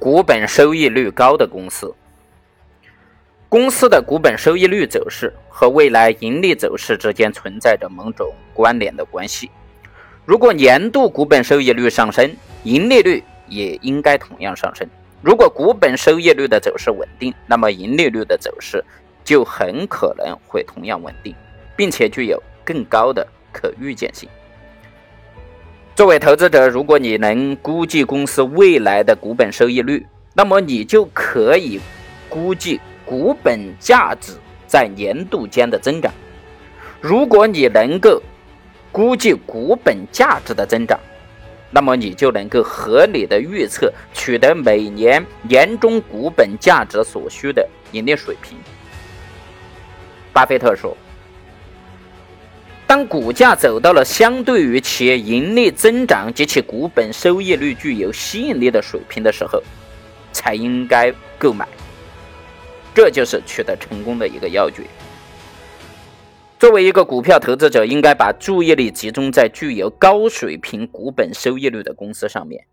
股本收益率高的公司，公司的股本收益率走势和未来盈利走势之间存在着某种关联的关系。如果年度股本收益率上升，盈利率也应该同样上升。如果股本收益率的走势稳定，那么盈利率的走势就很可能会同样稳定，并且具有更高的可预见性。作为投资者，如果你能估计公司未来的股本收益率，那么你就可以估计股本价值在年度间的增长。如果你能够估计股本价值的增长，那么你就能够合理的预测取得每年年终股本价值所需的盈利水平。巴菲特说。当股价走到了相对于企业盈利增长及其股本收益率具有吸引力的水平的时候，才应该购买。这就是取得成功的一个要诀。作为一个股票投资者，应该把注意力集中在具有高水平股本收益率的公司上面，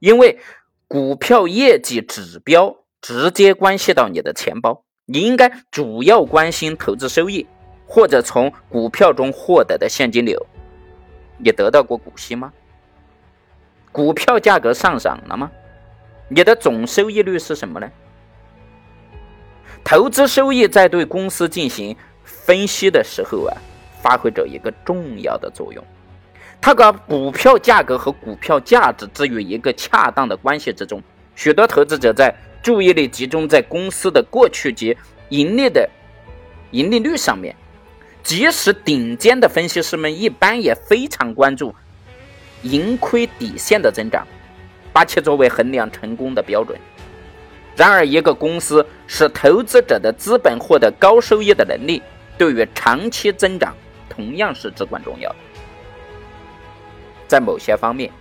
因为股票业绩指标直接关系到你的钱包。你应该主要关心投资收益。或者从股票中获得的现金流，你得到过股息吗？股票价格上涨了吗？你的总收益率是什么呢？投资收益在对公司进行分析的时候啊，发挥着一个重要的作用。它把股票价格和股票价值置于一个恰当的关系之中。许多投资者在注意力集中在公司的过去及盈利的盈利率上面。即使顶尖的分析师们一般也非常关注盈亏底线的增长，把其作为衡量成功的标准。然而，一个公司使投资者的资本获得高收益的能力，对于长期增长同样是至关重要的。在某些方面，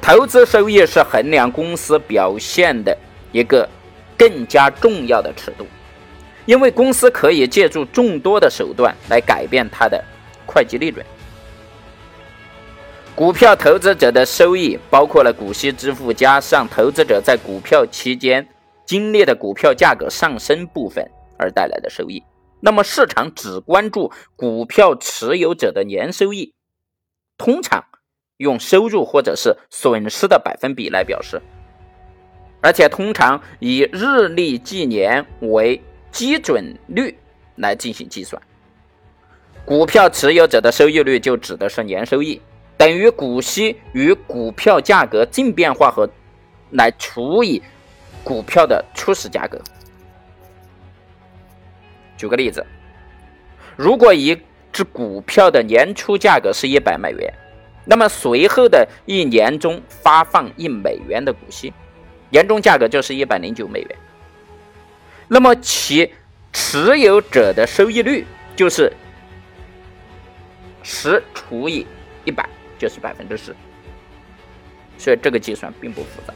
投资收益是衡量公司表现的一个更加重要的尺度。因为公司可以借助众多的手段来改变它的会计利润。股票投资者的收益包括了股息支付加上投资者在股票期间经历的股票价格上升部分而带来的收益。那么市场只关注股票持有者的年收益，通常用收入或者是损失的百分比来表示，而且通常以日历计年为。基准率来进行计算，股票持有者的收益率就指的是年收益等于股息与股票价格净变化和来除以股票的初始价格。举个例子，如果一只股票的年初价格是一百美元，那么随后的一年中发放一美元的股息，年终价格就是一百零九美元。那么其持有者的收益率就是十除以一百，就是百分之十。所以这个计算并不复杂。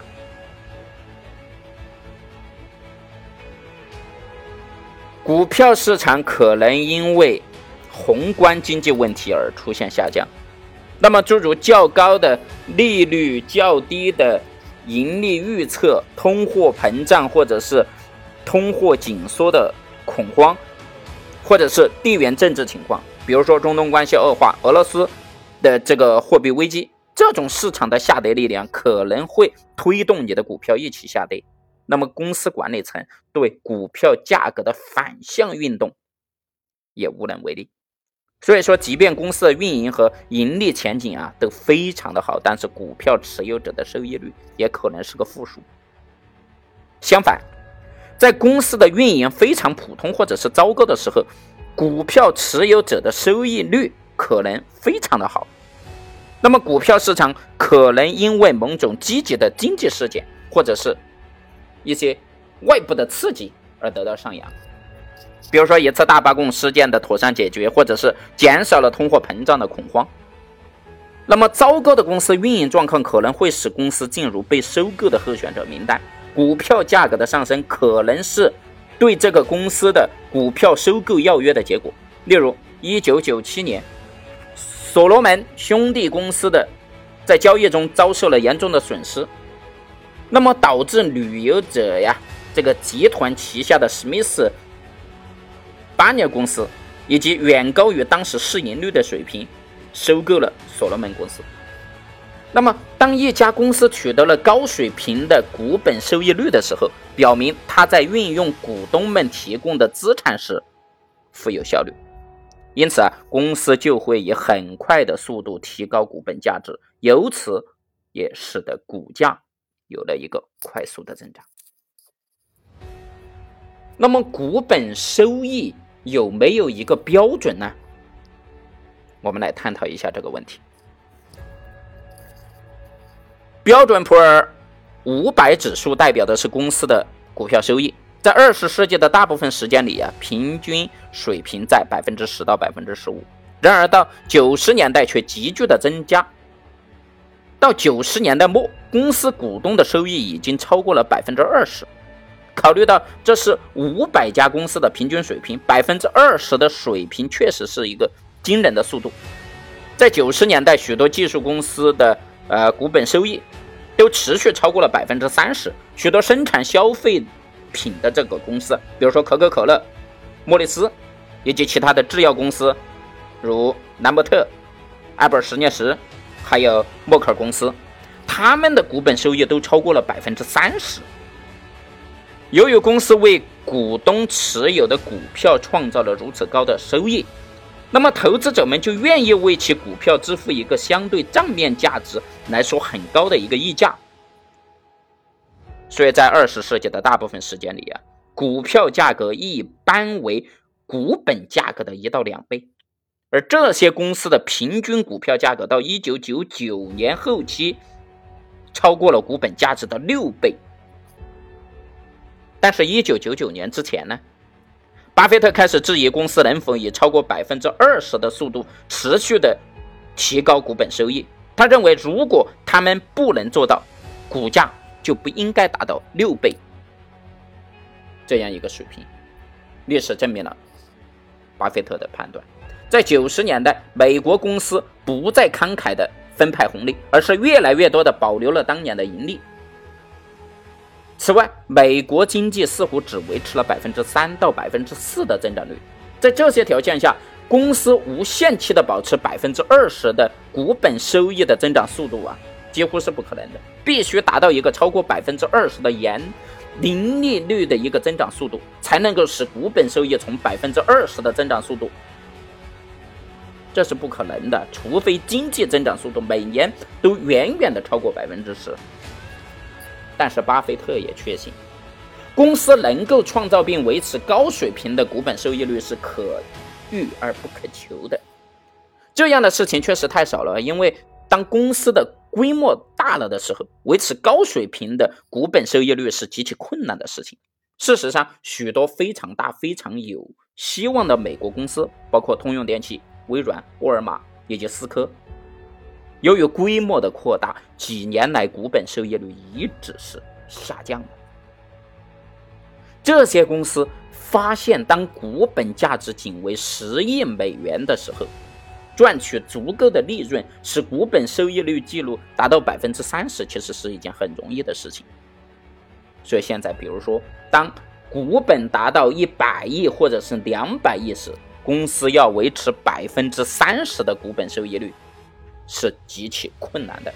股票市场可能因为宏观经济问题而出现下降，那么诸如较高的利率、较低的盈利预测、通货膨胀，或者是通货紧缩的恐慌，或者是地缘政治情况，比如说中东关系恶化、俄罗斯的这个货币危机，这种市场的下跌力量可能会推动你的股票一起下跌。那么，公司管理层对股票价格的反向运动也无能为力。所以说，即便公司的运营和盈利前景啊都非常的好，但是股票持有者的收益率也可能是个负数。相反。在公司的运营非常普通或者是糟糕的时候，股票持有者的收益率可能非常的好。那么，股票市场可能因为某种积极的经济事件或者是一些外部的刺激而得到上扬。比如说，一次大罢工事件的妥善解决，或者是减少了通货膨胀的恐慌。那么，糟糕的公司运营状况可能会使公司进入被收购的候选者名单。股票价格的上升可能是对这个公司的股票收购要约的结果。例如，一九九七年，所罗门兄弟公司的在交易中遭受了严重的损失，那么导致旅游者呀这个集团旗下的史密斯巴尼公司以及远高于当时市盈率的水平收购了所罗门公司。那么，当一家公司取得了高水平的股本收益率的时候，表明它在运用股东们提供的资产时富有效率，因此啊，公司就会以很快的速度提高股本价值，由此也使得股价有了一个快速的增长。那么，股本收益有没有一个标准呢？我们来探讨一下这个问题。标准普尔五百指数代表的是公司的股票收益，在二十世纪的大部分时间里啊，平均水平在百分之十到百分之十五。然而到九十年代却急剧的增加，到九十年代末，公司股东的收益已经超过了百分之二十。考虑到这是五百家公司的平均水平，百分之二十的水平确实是一个惊人的速度。在九十年代，许多技术公司的呃，股本收益都持续超过了百分之三十。许多生产消费品的这个公司，比如说可口可乐、莫里斯以及其他的制药公司，如兰伯特、艾伯实验室，还有默克尔公司，他们的股本收益都超过了百分之三十。由于公司为股东持有的股票创造了如此高的收益。那么，投资者们就愿意为其股票支付一个相对账面价值来说很高的一个溢价。所以在二十世纪的大部分时间里啊，股票价格一般为股本价格的一到两倍，而这些公司的平均股票价格到一九九九年后期超过了股本价值的六倍。但是，一九九九年之前呢？巴菲特开始质疑公司能否以超过百分之二十的速度持续的提高股本收益。他认为，如果他们不能做到，股价就不应该达到六倍这样一个水平。历史证明了巴菲特的判断。在九十年代，美国公司不再慷慨的分派红利，而是越来越多的保留了当年的盈利。此外，美国经济似乎只维持了百分之三到百分之四的增长率。在这些条件下，公司无限期的保持百分之二十的股本收益的增长速度啊，几乎是不可能的。必须达到一个超过百分之二十的严零利率的一个增长速度，才能够使股本收益从百分之二十的增长速度，这是不可能的。除非经济增长速度每年都远远的超过百分之十。但是巴菲特也确信，公司能够创造并维持高水平的股本收益率是可遇而不可求的。这样的事情确实太少了，因为当公司的规模大了的时候，维持高水平的股本收益率是极其困难的事情。事实上，许多非常大、非常有希望的美国公司，包括通用电气、微软、沃尔玛以及思科。由于规模的扩大，几年来股本收益率一直是下降的。这些公司发现，当股本价值仅为十亿美元的时候，赚取足够的利润，使股本收益率记录达到百分之三十，其实是一件很容易的事情。所以现在，比如说，当股本达到一百亿或者是两百亿时，公司要维持百分之三十的股本收益率。是极其困难的。